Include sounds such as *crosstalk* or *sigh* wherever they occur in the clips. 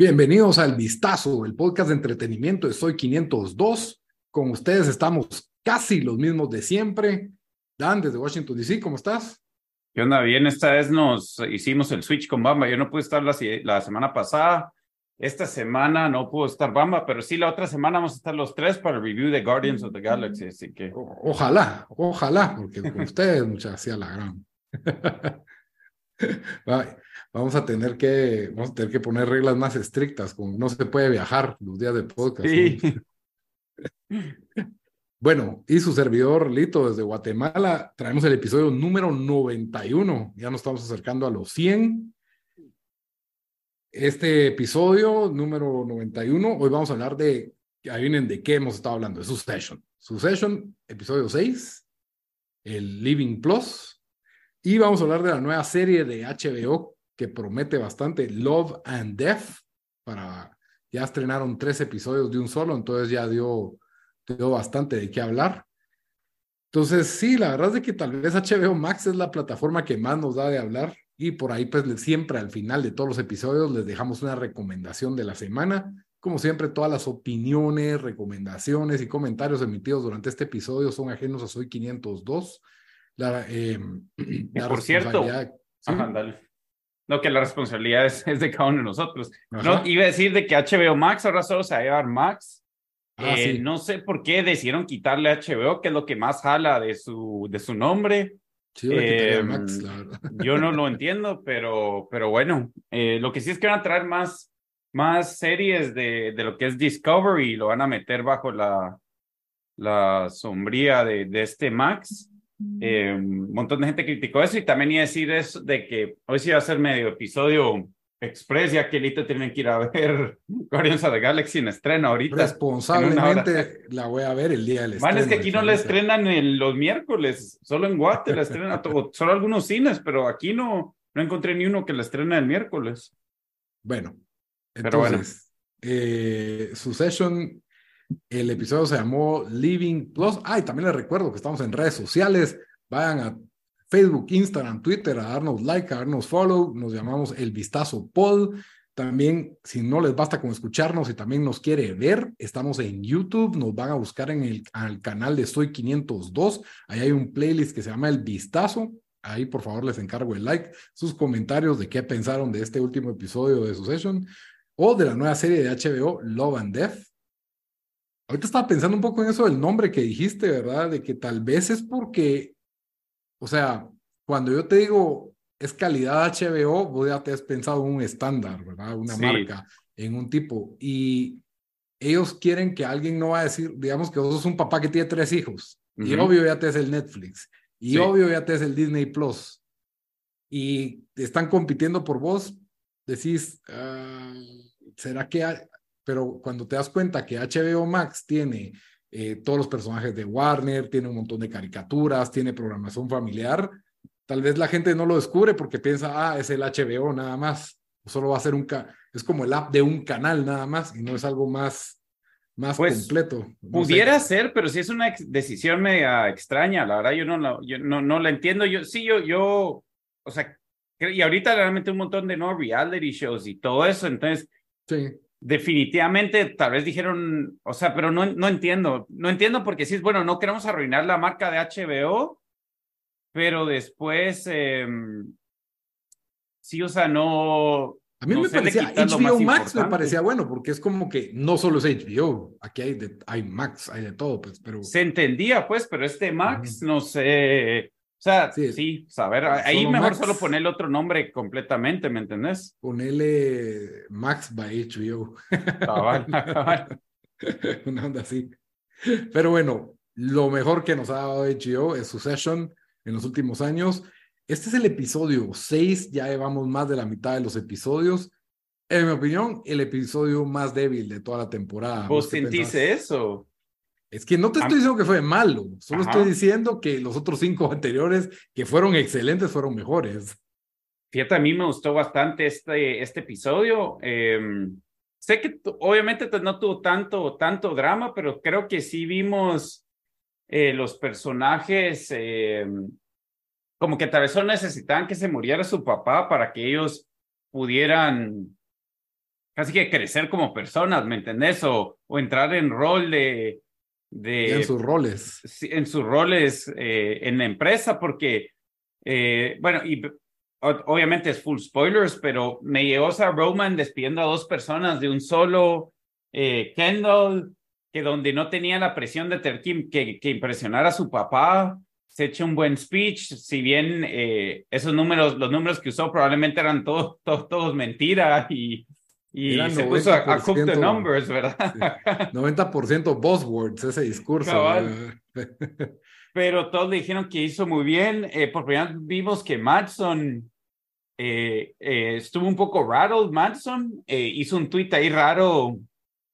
Bienvenidos al Vistazo, el podcast de entretenimiento de Soy 502. Con ustedes estamos casi los mismos de siempre. Dan, desde Washington, D.C., ¿cómo estás? ¿Qué onda? Bien, esta vez nos hicimos el switch con Bamba. Yo no pude estar la, la semana pasada. Esta semana no pudo estar Bamba, pero sí la otra semana vamos a estar los tres para el review de Guardians of the Galaxy. Así que. O- ojalá, ojalá, porque con *laughs* ustedes, muchas hacía la gran. *laughs* Va- Vamos a tener que, vamos a tener que poner reglas más estrictas, como no se puede viajar los días de podcast. Sí. ¿no? *laughs* Bueno, y su servidor Lito desde Guatemala, traemos el episodio número 91. Ya nos estamos acercando a los 100. Este episodio número 91, hoy vamos a hablar de, adivinen de qué hemos estado hablando, de Succession. Succession, episodio 6, el Living Plus, y vamos a hablar de la nueva serie de HBO que promete bastante, Love and Death, para, ya estrenaron tres episodios de un solo, entonces ya dio, dio bastante de qué hablar. Entonces, sí, la verdad es que tal vez HBO Max es la plataforma que más nos da de hablar y por ahí pues siempre al final de todos los episodios les dejamos una recomendación de la semana. Como siempre, todas las opiniones, recomendaciones y comentarios emitidos durante este episodio son ajenos a Soy 502. La, eh, la por cierto, ¿sí? Ajá, dale. No, que la responsabilidad es, es de cada uno de nosotros. Ajá. No, iba a decir de que HBO Max ahora solo se va a llevar Max. Ah, Eh, sí. No sé por qué decidieron quitarle HBO, que es lo que más jala de su, de su nombre. Sí, Em, Max, la verdad. *laughs* Yo no lo entiendo, pero, pero bueno, eh, lo que sí es que van a traer más, más series de, de lo que es Discovery y lo van a meter bajo la, la sombría de, de este Max. Eh, un montón de gente criticó eso y también iba a decir eso de que hoy sí va a ser medio episodio express, ya que Lito tienen que ir a ver *laughs* Guardians of the Galaxy en estreno ahorita. Responsablemente la voy a ver el día del Man, estreno. es que aquí no la estrenan en los miércoles, solo en Guate la estrenan, *laughs* todo, solo algunos cines, pero aquí no, no encontré ni uno que la estrena el miércoles. Bueno, Pero bueno. entonces, eh, Succession, el episodio se llamó Living Plus. Ah, y también les recuerdo que estamos en redes sociales. Vayan a Facebook, Instagram, Twitter a darnos like, a darnos follow. Nos llamamos El Vistazo Pod. También, si no les basta con escucharnos y también nos quiere ver, estamos en YouTube. Nos van a buscar en el al canal de Soy 502. Ahí hay un playlist que se llama El Vistazo. Ahí, por favor, les encargo el like, sus comentarios de qué pensaron de este último episodio de Succession o de la nueva serie de HBO, Love and Death. Ahorita estaba pensando un poco en eso del nombre que dijiste, ¿verdad? De que tal vez es porque, o sea, cuando yo te digo es calidad HBO, vos ya te has pensado en un estándar, ¿verdad? Una Sí. marca, en un tipo. Y ellos quieren que alguien no va a decir, digamos que vos sos un papá que tiene tres hijos. Y Ujú. obvio ya te es el Netflix. Y Sí. obvio ya te es el Disney Plus. Y están compitiendo por vos, decís, ah, ¿será que? Pero cuando te das cuenta que HBO Max tiene eh, todos los personajes de Warner, tiene un montón de caricaturas, tiene programación familiar, tal vez la gente no lo descubre porque piensa, ah, es el HBO nada más, solo va a ser un, es como el app de un canal nada más y no es algo más, más Pues, completo. No sé. Pudiera ser, pero sí es una decisión media extraña, la verdad, yo no la, yo no, no la entiendo. Yo, sí, yo, yo, o sea, y ahorita realmente un montón de no reality shows y todo eso, entonces Sí. Definitivamente tal vez dijeron, o sea, pero no, no entiendo, no entiendo porque sí es bueno, no queremos arruinar la marca de HBO, pero después, eh, sí, o sea, no, A mí no me parecía, HBO Max me parecía bueno, porque es como que no solo es HBO, aquí hay, de, hay Max, hay de todo, pues, pero se entendía, pues, pero este Max, no sé, o sea, Sí. sí, saber, ahí Solo mejor Max. solo ponerle otro nombre completamente, ¿me entendés? ponele Max by HBO, Cabal, *laughs* cabal. una onda así. Pero bueno, lo mejor que nos ha dado HBO es Succession. en los últimos años. Este es el episodio 6, ya llevamos más de la mitad de los episodios. En mi opinión, el episodio más débil de toda la temporada. ¿Vos sentís eso? Es que no te estoy diciendo que fue malo, solo estoy diciendo que los otros cinco *laughs* anteriores, que fueron excelentes, fueron mejores. Fíjate, a mí me gustó bastante este, este episodio. Em, sé que obviamente no tuvo tanto, tanto drama, pero creo que sí vimos eh, los personajes em, como que tal vez solo necesitaban que se muriera su papá para que ellos pudieran casi que crecer como personas, ¿me entendés? O, o entrar en rol de... de en sus roles. En sus roles eh, en la empresa, porque, eh, bueno, y obviamente es full spoilers, pero me llegó a Roman despidiendo a dos personas de un solo eh, Kendall, que donde no tenía la presión de tener que, que, impresionar a su papá, se echa un buen speech, si bien eh, esos números, los números que usó probablemente eran todos, *laughs* todos, todos mentira y, y se puso a, cook the numbers, ¿verdad? *laughs* 90% buzzwords ese discurso. *laughs* Pero todos le dijeron que hizo muy bien. Eh, por primera vez vimos que Madson eh, eh, estuvo un poco rattled, Madson. hizo un tweet ahí raro.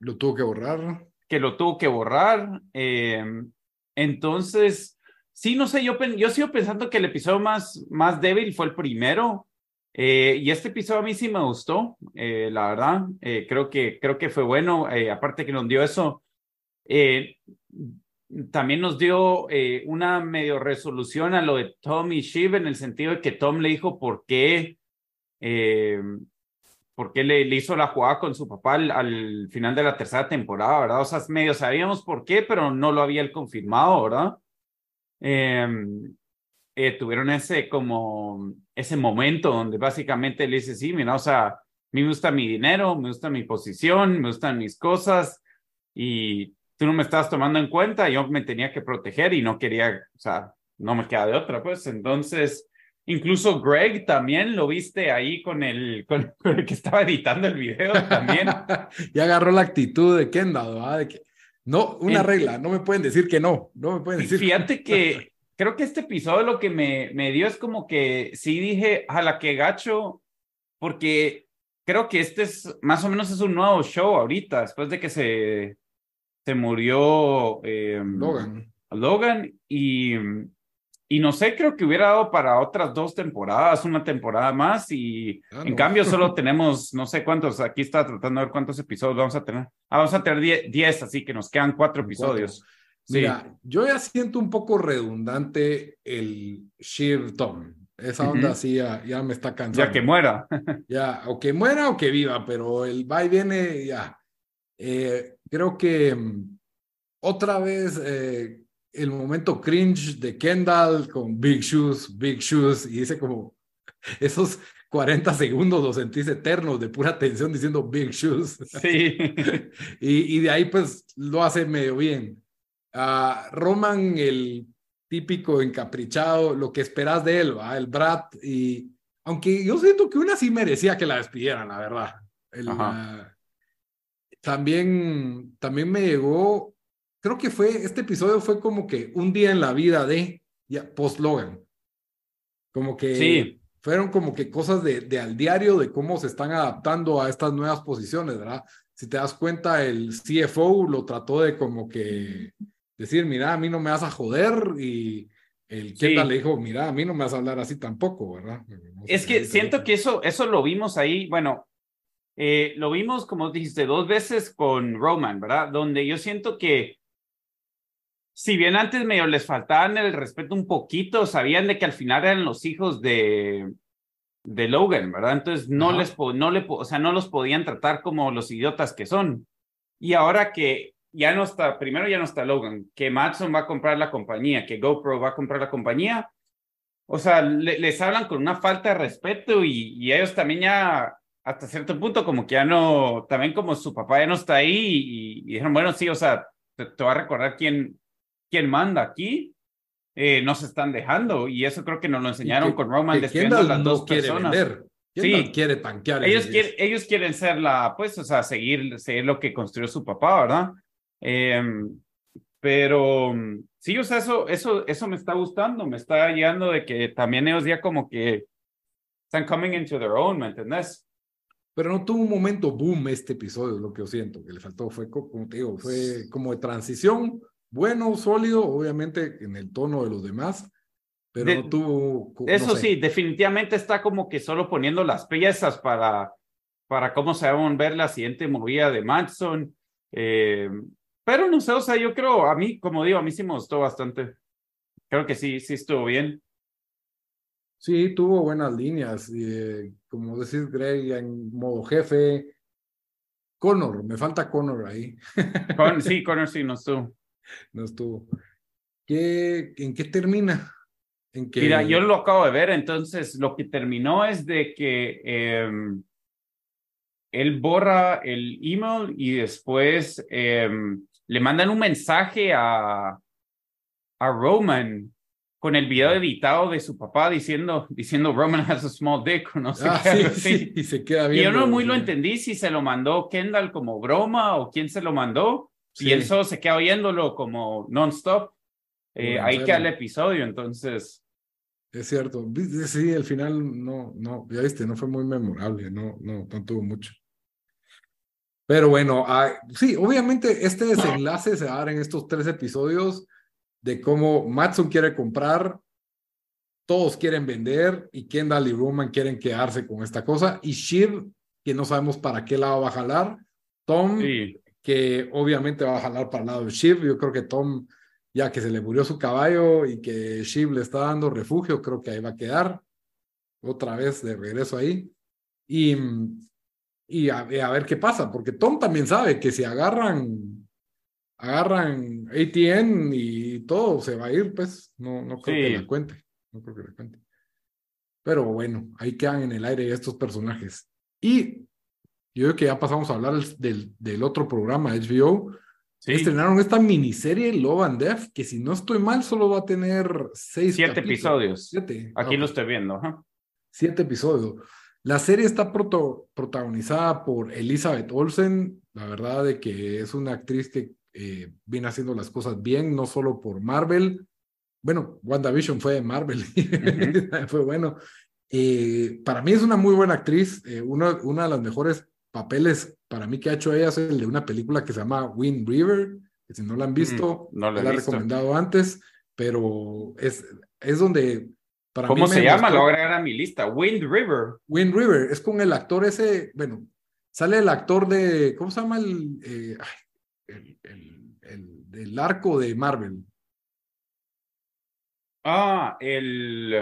Lo tuvo que borrar. Que lo tuvo que borrar. entonces, sí, no sé, yo, yo sigo pensando que el episodio más, más débil fue el primero. Y este episodio a mí sí me gustó, la verdad. creo, que, creo que fue bueno. aparte que nos dio eso también nos dio eh, una medio resolución a lo de Tom y Shiv en el sentido de que Tom le dijo por qué, eh, por qué le, hizo la jugada con su papá al, final de la tercera temporada, ¿verdad? O sea, medio sabíamos por qué, pero no lo había confirmado, ¿verdad? Eh, tuvieron ese como ese momento donde básicamente le dice, sí, mira, o sea, me gusta mi dinero, me gusta mi posición, me gustan mis cosas y tú no me estabas tomando en cuenta, yo me tenía que proteger y no quería, o sea, no me queda de otra, pues entonces, incluso Greg también lo viste ahí con el, con, *laughs* el que estaba editando el video también. *laughs* y agarró la actitud de Kendall, ¿verdad? De que, no, una regla, no me pueden decir que no, no me pueden decir. Fíjate que creo que este episodio lo que me, me dio es como que sí dije, a la que gacho, porque creo que este es más o menos es un nuevo show ahorita, después de que se se murió em, Logan. Logan y, y no sé, creo que hubiera dado para otras dos temporadas, una temporada más y ah, en cambio solo *laughs* tenemos no sé cuántos, aquí está tratando de ver cuántos episodios vamos a tener. Ah, vamos a tener 10, así que nos quedan cuatro episodios. Mira, yo ya siento un poco redundante el Shiv Tom. Esa onda así ya, ya, me está cansando. Ya que muera. *laughs* ya, o que muera o que viva, pero el va y viene ya. Eh, creo que mm, otra vez eh, el momento cringe de Kendall con Big Shoes, Big Shoes, y dice como *laughs* esos 40 segundos los sentís eternos de pura tensión diciendo Big Shoes. Sí. *laughs* y, de ahí pues lo hace medio bien. Uh, Roman, el típico encaprichado, lo que esperas de él, el Brat, y aunque yo siento que una sí merecía que la despidieran, la verdad. El, también, también me llegó, creo que fue, este episodio fue como que un día en la vida de ya, post-Logan. Como que sí. fueron como que cosas de, de al diario de cómo se están adaptando a estas nuevas posiciones, ¿verdad? Si te das cuenta, el CFO lo trató de como que decir, mira, a mí no me vas a joder y el Kendall le dijo, mira, a mí no me vas a hablar así tampoco, ¿verdad? es que siento que eso, eso lo vimos ahí, bueno, eh, lo vimos, como dijiste, dos veces con Roman, ¿verdad? Donde yo siento que, si bien antes medio les faltaban el respeto un poquito, sabían de que al final eran los hijos de, de Logan, ¿verdad? Entonces no les, no le, o sea, no los podían tratar como los idiotas que son. Y ahora que ya no está, primero ya no está Logan, que Matson va a comprar la compañía, que GoPro va a comprar la compañía, o sea, les hablan con una falta de respeto y, y ellos también ya hasta cierto punto como que ya no, también como su papá ya no está ahí y, dijeron, bueno, sí, o sea, te, va a recordar quién, quién manda aquí, eh, no se están dejando y eso creo que nos lo enseñaron con Roman despidiendo a las dos personas. Vender. Sí, quiere tanquear. Ellos, quieren, ellos quieren ser la, pues, o sea, seguir, seguir lo que construyó su papá, ¿verdad? Em, Pero mm, sí, o sea, eso, eso, eso me está gustando, me está guiando de que también ellos ya como que están coming into their own, ¿me entendés? Pero no tuvo un momento boom este episodio, lo que yo siento, que le faltó, fue como te digo, fue como de transición, bueno, sólido, obviamente en el tono de los demás, pero De- no tuvo... no Eso sé. sí, definitivamente está como que solo poniendo las piezas para, para cómo se va a ver la siguiente movida de Manson. Eh, pero no sé, o sea, yo creo, a mí, como digo, a mí sí me gustó bastante. Creo que sí, sí estuvo bien. Sí, tuvo buenas líneas, eh, como decís, Greg, en modo jefe. Connor, me falta Connor ahí, Con, sí, *laughs* Connor sí no estuvo. no estuvo. ¿Qué, ¿En qué termina? En que, Mira, yo lo acabo de ver, entonces lo que terminó es de que eh, él borra el email y después eh, le mandan un mensaje a, a Roman con el video editado de su papá diciendo, diciendo Roman has a small dick no sé Ah, qué. sí, sí, y se queda Y bien. yo no muy lo entendí si se lo mandó Kendall como broma o quién se lo mandó. Sí. Y él solo se queda oyéndolo como non-stop. Eh, ahí queda el episodio, entonces. Es cierto. Sí, al final no, no, ya viste, no fue muy memorable, no, no, no tuvo mucho. Pero bueno, sí, obviamente este desenlace se va a dar en estos tres episodios de cómo Matson quiere comprar, todos quieren vender y Kendall y Roman quieren quedarse con esta cosa y Shiv, que no sabemos para qué lado va a jalar, Tom, Sí. que obviamente va a jalar para el lado de Shiv. Yo creo que Tom, ya que se le murió su caballo y que Shiv le está dando refugio, creo que ahí va a quedar otra vez de regreso ahí. Y, y a, ver qué pasa, porque Tom también sabe que si agarran, agarran ATN y todo, se va a ir, pues no, no creo que la cuente. No creo que la cuente. Pero bueno, ahí quedan en el aire estos personajes. Y yo creo que ya pasamos a hablar del, del, del otro programa, HBO. Sí. Estrenaron esta miniserie Love and Death, que si no estoy mal, solo va a tener seis Siete capítulos. episodios. Siete. Aquí Ah, lo estoy viendo. ajá. siete episodios. La serie está proto- protagonizada por Elizabeth Olsen, la verdad de que es una actriz que eh, viene haciendo las cosas bien, no solo por Marvel. Bueno, WandaVision fue de Marvel, *laughs* fue bueno. Eh, para mí es una muy buena actriz, eh, una, una de las mejores papeles para mí que ha hecho ella es el de una película que se llama Wind River, que si no la han visto, Mm, no la he la he recomendado antes, pero es, es donde para ¿Cómo se llama? Lo voy a agregar a mi lista. Wind River. Wind River, es con el actor ese, bueno, sale el actor de, ¿cómo se llama el, eh, el, el, el- arco de Marvel? Ah, el,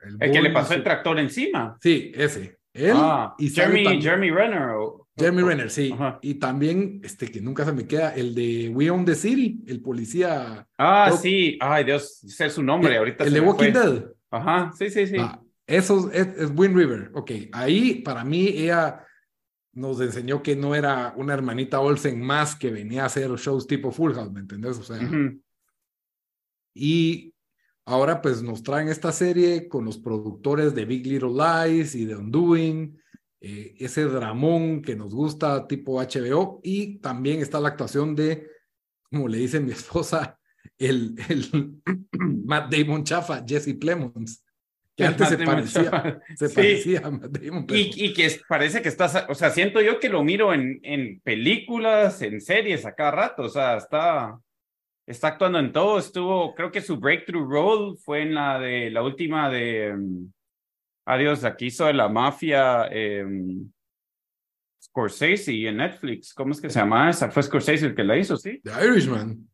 El, que le pasó el tractor encima. Sí, ese. Él ah, y Jeremy, también- Jeremy Renner. o- Jeremy o- Renner, sí. Ajá. Y también, este que nunca se me queda, el de We Own the City, el policía. Ah, sí. Ay, Dios, sé su nombre. Ahorita el se de Walking fue. Dead. Ajá, sí, sí, sí. Ah, eso es, es Wind River. Ok, ahí para mí ella nos enseñó que no era una hermanita Olsen más que venía a hacer shows tipo Full House, ¿me entendés? O sea, y ahora pues nos traen esta serie con los productores de Big Little Lies y de Undoing, eh, ese dramón que nos gusta tipo HBO y también está la actuación de, como le dice mi *laughs* esposa, el, el *clears throat* Matt Damon chafa, Jesse Plemons, que antes se parecía, Chafa. se Sí. parecía a Matt Damon. pero- Y, y que parece que estás, o sea, siento yo que lo miro en, en películas, en series a cada rato, o sea, está, está actuando en todo, estuvo, creo que su breakthrough role fue en la de, la última de, um, adiós, aquí hizo de la mafia, em, Scorsese en Netflix, ¿cómo es que se llama esa? Fue Scorsese el que la hizo, ¿sí? The Irishman,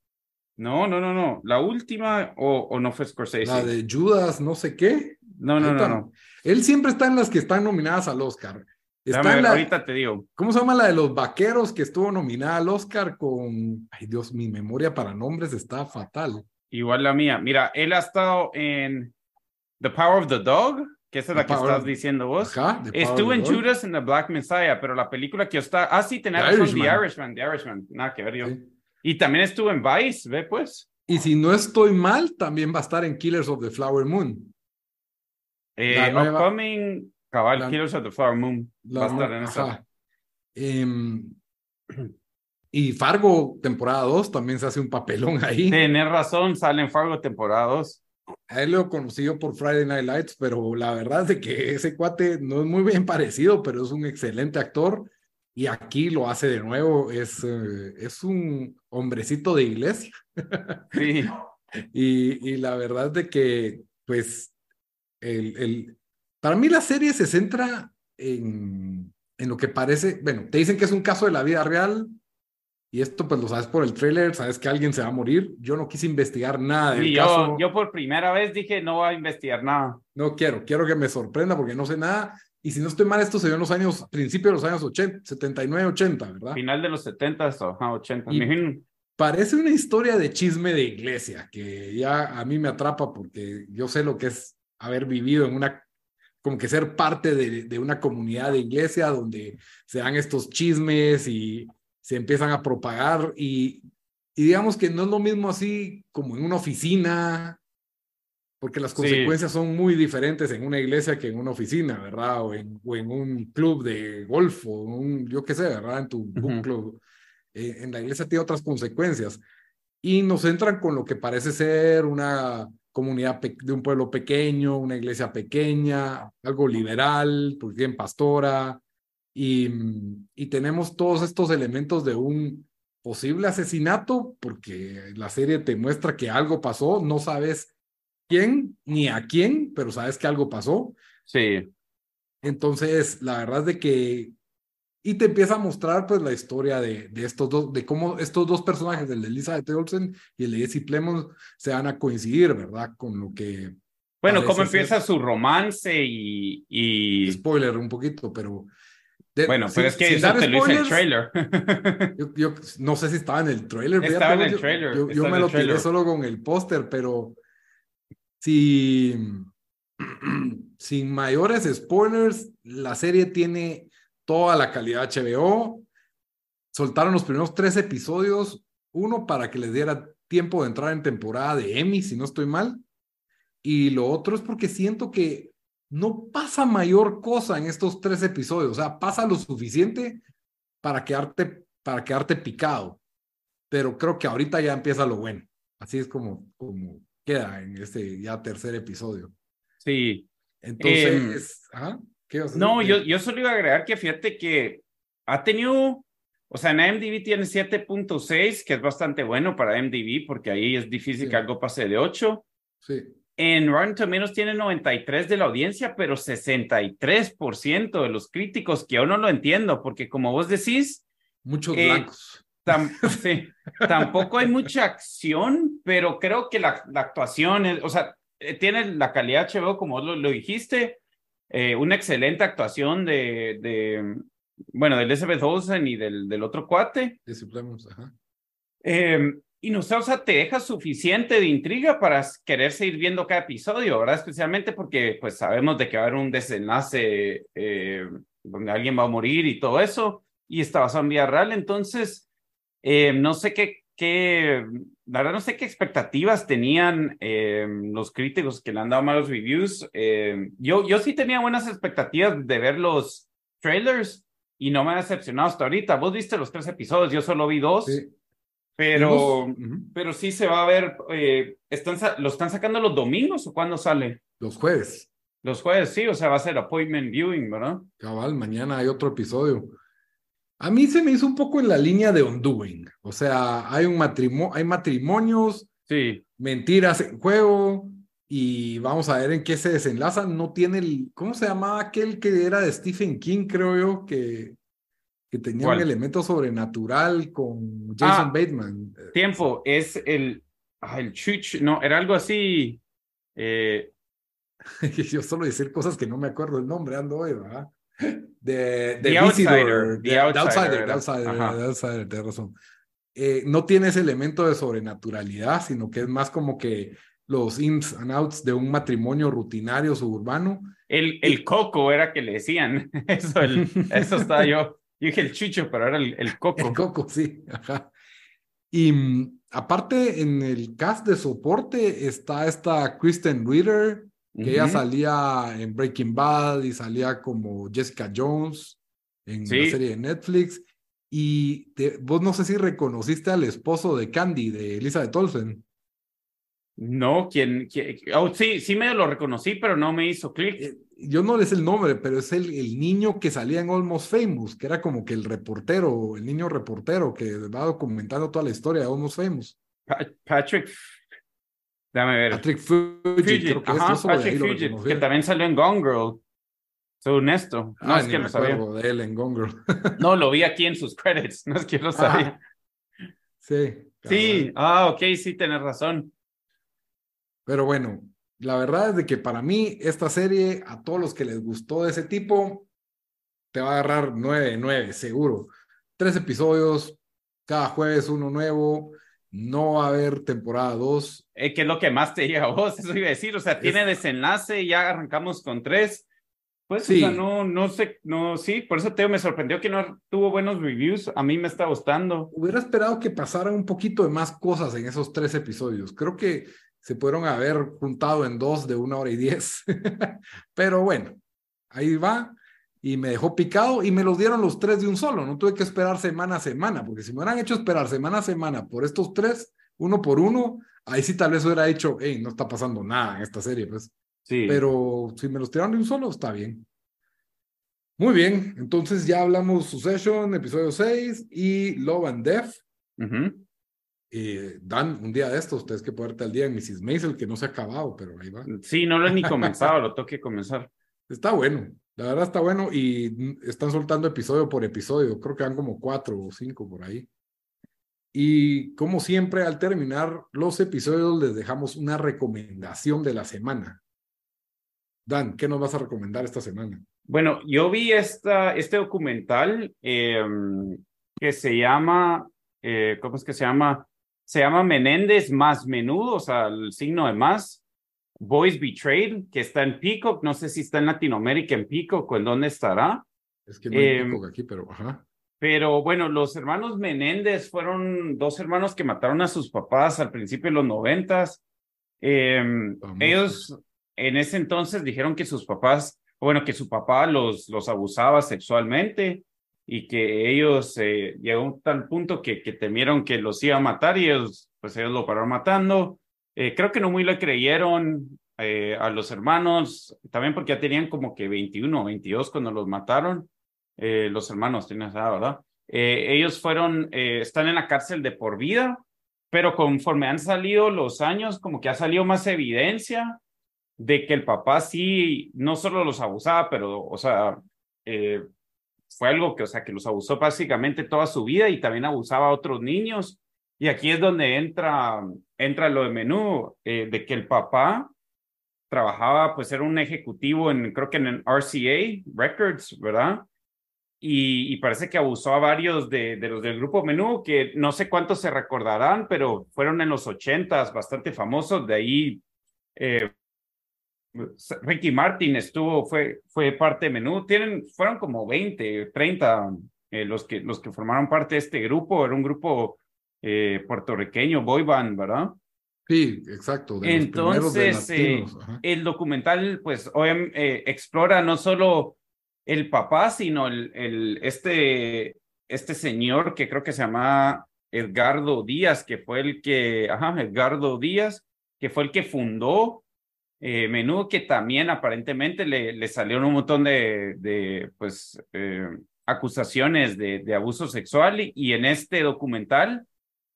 No, no, no, no, la última, o, o no fue Scorsese. la de Judas, no sé qué. No, no, no, no. Él siempre está en las que están nominadas al Oscar. Está en la, ahorita te digo. ¿Cómo se llama la de los vaqueros que estuvo nominada al Oscar con... Ay Dios, mi memoria para nombres está fatal. Igual la mía. Mira, él ha estado en The Power of the Dog, que esa es The la que estás diciendo vos. Ajá, Estuvo en. Judas and the Black Messiah, pero la película que está. Ah, sí, tenés The Irishman. Irishman, The Irishman. Nada que ver yo. Sí. Y también estuvo en Vice, ve pues. Y si no estoy mal, también va a estar en Killers of the Flower Moon. Eh, La nueva- Upcoming, Cabal, la- Killers of the Flower Moon. La va a estar en esa. Em, Y Fargo, temporada 2, también se hace un papelón ahí. Tienes razón, sale en Fargo temporada 2. A él lo conocí yo por Friday Night Lights, pero la verdad es de que ese cuate no es muy bien parecido, pero es un excelente actor. Y aquí lo hace de nuevo, es, eh, es un hombrecito de iglesia. Sí. *laughs* y, y la verdad es de que, pues, el, el, para mí la serie se centra en, en lo que parece, bueno, te dicen que es un caso de la vida real, y esto pues lo sabes por el trailer, sabes que alguien se va a morir. Yo no quise investigar nada del Y yo, caso. yo por primera vez dije, no voy a investigar nada. No quiero, quiero que me sorprenda porque no sé nada. Y si no estoy mal, esto se dio en los años, principios de los años 80, 79, 80, ¿verdad? Final de los 70 o 80. Y-. Parece una historia de chisme de iglesia que ya a mí me atrapa porque yo sé lo que es haber vivido en una, como que ser parte de, de una comunidad de iglesia donde se dan estos chismes y se empiezan a propagar y, y digamos que no es lo mismo así como en una oficina, porque las Sí. consecuencias son muy diferentes en una iglesia que en una oficina, ¿verdad? O en, o en un club de golf o un, yo qué sé, ¿verdad? En tu book club. Eh, en la iglesia tiene otras consecuencias. Y nos entran con lo que parece ser una comunidad de un pueblo pequeño, una iglesia pequeña, algo liberal, pues bien pastora, y, y tenemos todos estos elementos de un posible asesinato, porque la serie te muestra que algo pasó, no sabes quién ni a quién, pero sabes que algo pasó. Sí, Entonces, la verdad es de que, y te empieza a mostrar pues la historia de, de estos dos, de cómo estos dos personajes, el de Elizabeth Olsen y el de Jesse Plemons, se van a coincidir, ¿verdad? Con lo que, bueno, cómo ser. empieza su romance y... y... spoiler un poquito, pero... de- Bueno, sin- pero es que eso te lo dice el trailer. Yo, yo no sé si estaba en el trailer. Estaba en el yo- trailer, Yo, yo me lo tiré solo con el póster, pero si, *clears throat* sin mayores spoilers, la serie tiene toda la calidad HBO. Soltaron los primeros tres episodios, uno para que les diera tiempo de entrar en temporada de Emmy, si no estoy mal. Y lo otro es porque siento que no pasa mayor cosa en estos tres episodios. O sea, pasa lo suficiente para quedarte, para quedarte picado. Pero creo que ahorita ya empieza lo bueno. Así es como, como queda en este ya tercer episodio. sí. Entonces, ajá, ¿qué vas a No, yo, yo solo iba a agregar que fíjate que ha tenido, o sea, en IMDb tiene 7.6, que es bastante bueno para IMDb, porque ahí es difícil Sí. que algo pase de 8. Sí, En Rotten Tomatoes tiene 93 de la audiencia, pero 63% de los críticos, que yo no lo entiendo, porque como vos decís, muchos Eh, blancos. Tam- *laughs* sí, tampoco hay mucha acción, pero creo que la, la actuación, es, o sea, eh, tiene la calidad HBO, como lo, lo dijiste, eh, una excelente actuación de, de, bueno, de Elizabeth Olsen y del, del otro cuate. Ajá. Eh, y no sé, o sea, te deja suficiente de intriga para querer seguir viendo cada episodio, ¿verdad? Especialmente porque pues sabemos de que va a haber un desenlace eh, donde alguien va a morir y todo eso, y está basado en vida real, entonces eh, no sé qué, qué, la verdad no sé qué expectativas tenían eh, los críticos que le han dado malos reviews. Eh, yo, yo sí tenía buenas expectativas de ver los trailers y no me ha decepcionado hasta ahorita. Vos viste los tres episodios, yo solo vi dos. Sí. Pero, pero sí se va a ver, eh, están, ¿lo están sacando los domingos o cuándo sale? Los jueves. Los jueves, sí, o sea, va a ser appointment viewing, ¿verdad? Cabal, mañana hay otro episodio. A mí se me hizo un poco en la línea de Undoing. O sea, hay un matrimonio, hay matrimonios, Sí, mentiras en juego y vamos a ver en qué se desenlazan. No tiene el, ¿cómo se llamaba aquel que era de Stephen King, creo yo, que, que tenía ¿Cuál? un elemento sobrenatural con Jason Ah. Bateman? tiempo, es el, ah, el chuch, no, era algo así, eh, *laughs* yo solo decir cosas que no me acuerdo el nombre, ando hoy, ¿verdad? De, de The Outsider, de- The Outsider Outsider, tienes razón. Eh, no tiene ese elemento de sobrenaturalidad, sino que es más como que los ins and outs de un matrimonio rutinario suburbano. el, el coco era que le decían, *laughs* eso, el, eso está yo, yo dije el chucho, pero era el, el coco. El coco, sí. Ajá. Y mm, aparte, en el cast de soporte está esta Kristen Ritter, que ella salía en Breaking Bad y salía como Jessica Jones en Sí. la serie de Netflix. Y vos no sé si reconociste al esposo de Candy, de Elisa de Tolsen. No, ¿quién? Oh, sí, sí me lo reconocí, pero no me hizo clic. Eh, yo no le sé el nombre, pero es el, el niño que salía en Almost Famous, que era como que el reportero, el niño reportero que va documentando toda la historia de Almost Famous. Patrick, déjame ver. Patrick Fugit, creo que Ajá, Patrick Fugit, que también salió en Gone Girl. Soy honesto, no ah, es que lo sabía. de él en Gone Girl. *laughs* no, lo vi aquí en sus credits, no es que lo sabía. sí. Sí, ah, ok, sí, tienes razón. Pero bueno, la verdad es de que para mí esta serie, a todos los que les gustó de ese tipo, te va a agarrar 9 de 9, seguro. Tres episodios, cada jueves uno nuevo, no va a haber temporada 2. Eh, ¿Qué es lo que más te llega a *laughs* vos? Eso iba a decir, o sea, tiene desenlace, ya arrancamos con tres. Pues, sí. o sea, no, no sé, no, sí, por eso te me sorprendió que no tuvo buenos reviews. A mí me está gustando. Hubiera esperado que pasaran un poquito de más cosas en esos tres episodios. Creo que se pudieron haber juntado en dos de una hora y diez. *laughs* Pero bueno, ahí va. Y me dejó picado y me los dieron los tres de un solo. No tuve que esperar semana a semana, porque si me hubieran hecho esperar semana a semana por estos tres, uno por uno, ahí sí tal vez hubiera hecho, hey, no está pasando nada en esta serie, pues. Sí. Pero si me los tiraron de un solo, está bien. Muy bien, entonces ya hablamos Succession, episodio 6 y Love and Death. Eh, Dan, un día de estos, ustedes que ponerte al día en Mrs. Maisel, que no se ha acabado, pero ahí va. Sí, no lo he ni *laughs* comenzado, lo tengo que comenzar. Está bueno, la verdad está bueno y están soltando episodio por episodio, creo que van como cuatro o cinco por ahí. Y como siempre, al terminar los episodios les dejamos una recomendación de la semana. Dan, ¿qué nos vas a recomendar esta semana? Bueno, yo vi esta, este documental em, que se llama, eh, ¿cómo es que se llama? se llama Menéndez más menudo, o sea, el signo de más. Boys Betrayed, que está en Peacock, no sé si está en Latinoamérica en Peacock o en dónde estará. Es que no hay em, Peacock aquí, pero ajá. Pero bueno, los hermanos Menéndez fueron dos hermanos que mataron a sus papás al principio de los noventas. Em, ellos en ese entonces dijeron que sus papás, bueno, que su papá los, los abusaba sexualmente y que ellos eh, llegó a un tal punto que, que, temieron que los iba a matar y ellos, pues ellos lo pararon matando. Eh, creo que no muy le creyeron eh, a los hermanos, también porque ya tenían como que 21 o 22 cuando los mataron. Eh, los hermanos tenían esa, ¿verdad? ellos fueron, están en la cárcel de por vida, pero conforme han salido los años, como que ha salido más evidencia de que el papá sí, no solo los abusaba, pero, o sea, eh, fue algo que, o sea, que los abusó básicamente toda su vida y también abusaba a otros niños. Y aquí es donde entra, entra lo de menú, eh, de que el papá trabajaba, pues era un ejecutivo en, creo que en RCA Records, ¿verdad? Y, parece que abusó a varios de, de, los del grupo Menú, que no sé cuántos se recordarán, pero fueron en los ochentas bastante famosos. De ahí eh, Ricky Martin estuvo, fue, fue parte de menú. Tienen, fueron como 20, 30 eh, los, que, los que formaron parte de este grupo. Era un grupo eh, puertorriqueño, boy band, ¿verdad? Sí, exacto. Entonces, eh, el documental, pues, hoy explora no solo el papá, sino el, el, este, este señor que creo que se llama Edgardo Díaz, que fue el que, ajá, Edgardo Díaz, que fue el que fundó eh, menú que también aparentemente le, le salieron un montón de, de pues, eh, acusaciones de, de, abuso sexual y, en este documental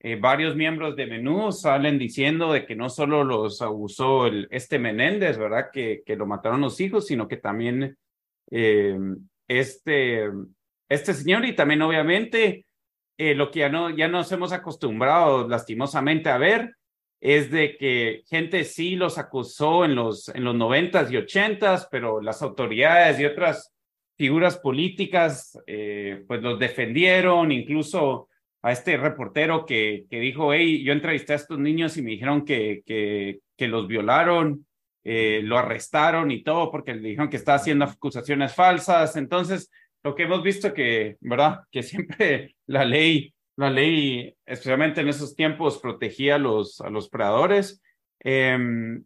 eh, varios miembros de Menú salen diciendo de que no solo los abusó el, este Menéndez, ¿verdad? Que, que lo mataron los hijos, sino que también este, este señor y también obviamente lo que ya, no, ya nos hemos acostumbrado lastimosamente a ver, es de que gente sí los acusó en los, en los 90 y ochentas, pero las autoridades y otras figuras políticas eh, pues los defendieron, incluso a este reportero que, que dijo, hey, yo entrevisté a estos niños y me dijeron que, que, que los violaron, eh, lo arrestaron y todo porque le dijeron que estaba haciendo acusaciones falsas. Entonces, lo que hemos visto que, ¿verdad? Que siempre *laughs* la ley la ley, especialmente en esos tiempos, protegía a los, a los predadores. Em,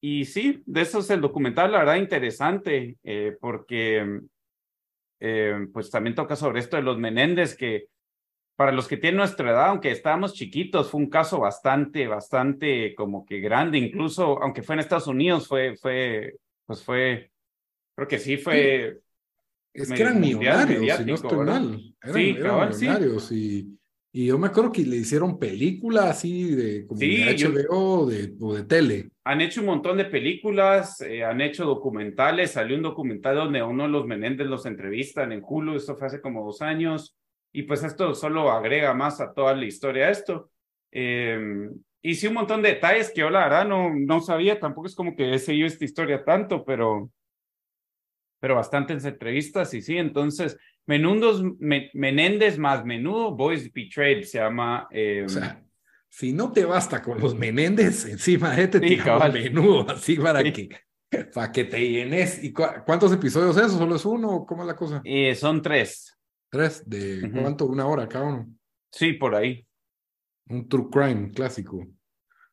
y sí, de eso es el documental, la verdad, interesante, eh, porque em, pues también toca sobre esto de los Menéndez, que para los que tienen nuestra edad, aunque estábamos chiquitos, fue un caso bastante, bastante como que grande, incluso aunque fue en Estados Unidos, fue, fue, pues fue, creo que sí fue. Es que eran millonarios, si no estoy mal. Eran, sí, eran millonarios y y yo me acuerdo que le hicieron películas así de, como de HBO de, o de tele. Han hecho un montón de películas, eh, han hecho documentales. Salió un documental donde uno de los Menéndez los entrevistan en Hulu. Esto fue hace como dos años. Y pues esto solo agrega más a toda la historia de esto. Eh, y sí, un montón de detalles que yo la verdad no, no sabía. Tampoco es como que he seguido esta historia tanto, pero, pero bastantes entrevistas. Y sí, entonces Menundos, Menéndez más Menudo, Boys Betrayed se llama. Eh, o sea, si no te basta con los Menéndez, encima de este sí, menudo, así para que para que te llenes. ¿Y cuántos episodios es? ¿Solo es uno? ¿Cómo es la cosa? Eh, son tres. ¿Tres? ¿De cuánto? ¿Una hora cada uno? Sí, por ahí. Un true crime clásico.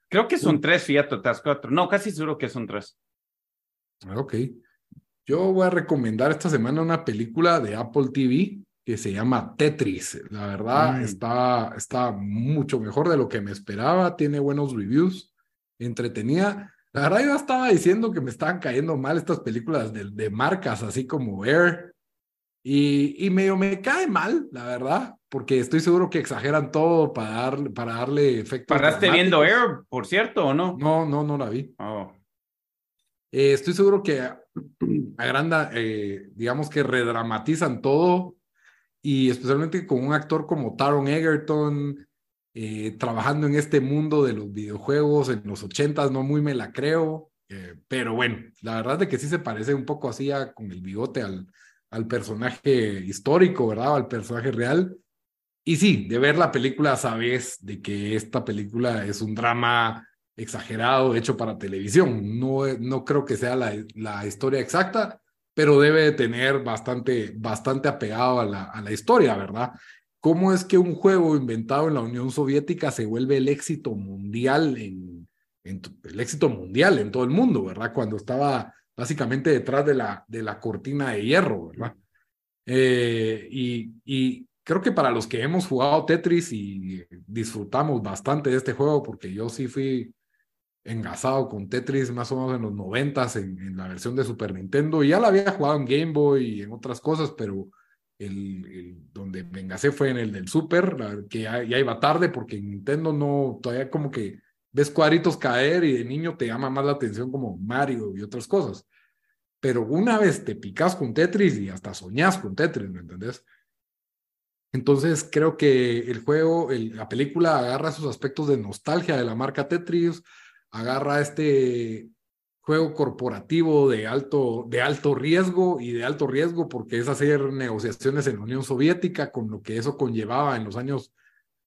Creo que son tres, fíjate, cuatro. No, casi seguro que son tres. Ok. Yo voy a recomendar esta semana una película de Apple TV que se llama Tetris. La verdad mm. está, está mucho mejor de lo que me esperaba, tiene buenos reviews, entretenida. La verdad yo estaba diciendo que me estaban cayendo mal estas películas de, de marcas así como Air y, y medio me cae mal, la verdad, porque estoy seguro que exageran todo para, dar, para darle efecto. ¿Paraste viendo Air, por cierto, o no? No, no, no la vi. Oh. Eh, estoy seguro que agranda, eh, digamos que redramatizan todo y especialmente con un actor como Taron Egerton eh, trabajando en este mundo de los videojuegos en los ochentas, no muy me la creo, pero bueno, la verdad es que sí se parece un poco así con el bigote al, al personaje histórico, ¿verdad? Al personaje real. Y sí, de ver la película sabes de que esta película es un drama exagerado hecho para televisión. No, no creo que sea la, la historia exacta, pero debe de tener bastante, bastante apegado a la, a la historia, ¿verdad? ¿Cómo es que un juego inventado en la Unión Soviética se vuelve el éxito mundial en, en el éxito mundial en todo el mundo, ¿verdad? Cuando estaba básicamente detrás de la, de la cortina de hierro, ¿verdad? Eh, y, creo que para los que hemos jugado Tetris y disfrutamos bastante de este juego, porque yo sí fui engasado con Tetris más o menos en los noventas en, en, la versión de Super Nintendo. Y ya la había jugado en Game Boy y en otras cosas, pero el, el donde me engasé fue en el del Super, que ya, ya, iba tarde porque en Nintendo no, todavía como que ves cuadritos caer y de niño te llama más la atención como Mario y otras cosas. Pero una vez te picas con Tetris y hasta soñas con Tetris, ¿me entendés? Entonces creo que el juego, la película agarra esos aspectos de nostalgia de la marca Tetris, agarra este juego corporativo de alto, de alto riesgo y de alto riesgo porque es hacer negociaciones en la Unión Soviética con lo que eso conllevaba en los años,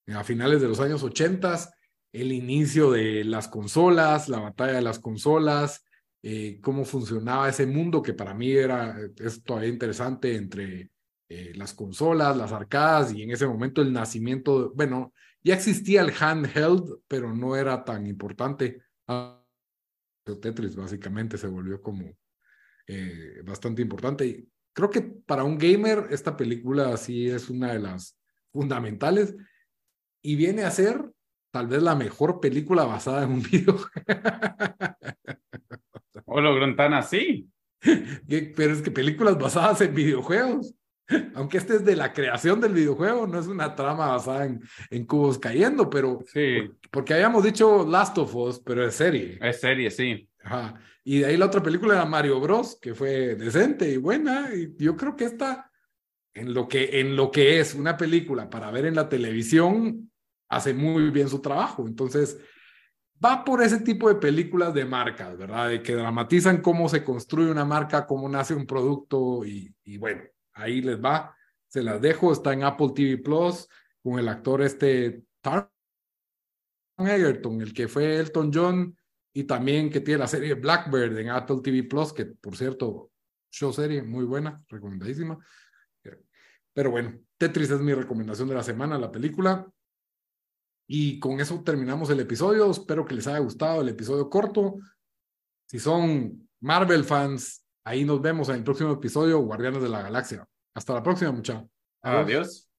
a finales de los años 80, el inicio de las consolas, la batalla de las consolas, eh, cómo funcionaba ese mundo que para mí era, es todavía interesante entre eh, las consolas, las arcadas y en ese momento el nacimiento, bueno, ya existía el handheld, pero no era tan importante Tetris básicamente se volvió como eh, bastante importante. Creo que para un gamer esta película sí es una de las fundamentales y viene a ser tal vez la mejor película basada en un *laughs* videojuego. O lo tan así. Pero es que películas basadas en videojuegos aunque este es de la creación del videojuego, no es una trama basada en, en cubos cayendo, pero sí. porque habíamos dicho Last of Us, pero es serie. Es serie, sí. Ajá. Y de ahí la otra película era Mario Bros, que fue decente y buena, y yo creo que esta, en lo que, en lo que es una película para ver en la televisión, hace muy bien su trabajo. Entonces, va por ese tipo de películas de marcas, ¿verdad? De que dramatizan cómo se construye una marca, cómo nace un producto y, y bueno, ahí les va, se las dejo, está en Apple TV Plus con el actor este Taron Egerton, el que fue Elton John y también que tiene la serie Blackbird en Apple TV Plus, que por cierto, show serie muy buena, recomendadísima. Pero bueno, Tetris es mi recomendación de la semana, la película. Y con eso terminamos el episodio. Espero que les haya gustado el episodio corto. Si son Marvel fans, Ahí nos vemos en el próximo episodio, Guardianes de la Galaxia. Hasta la próxima, muchachos. Adiós.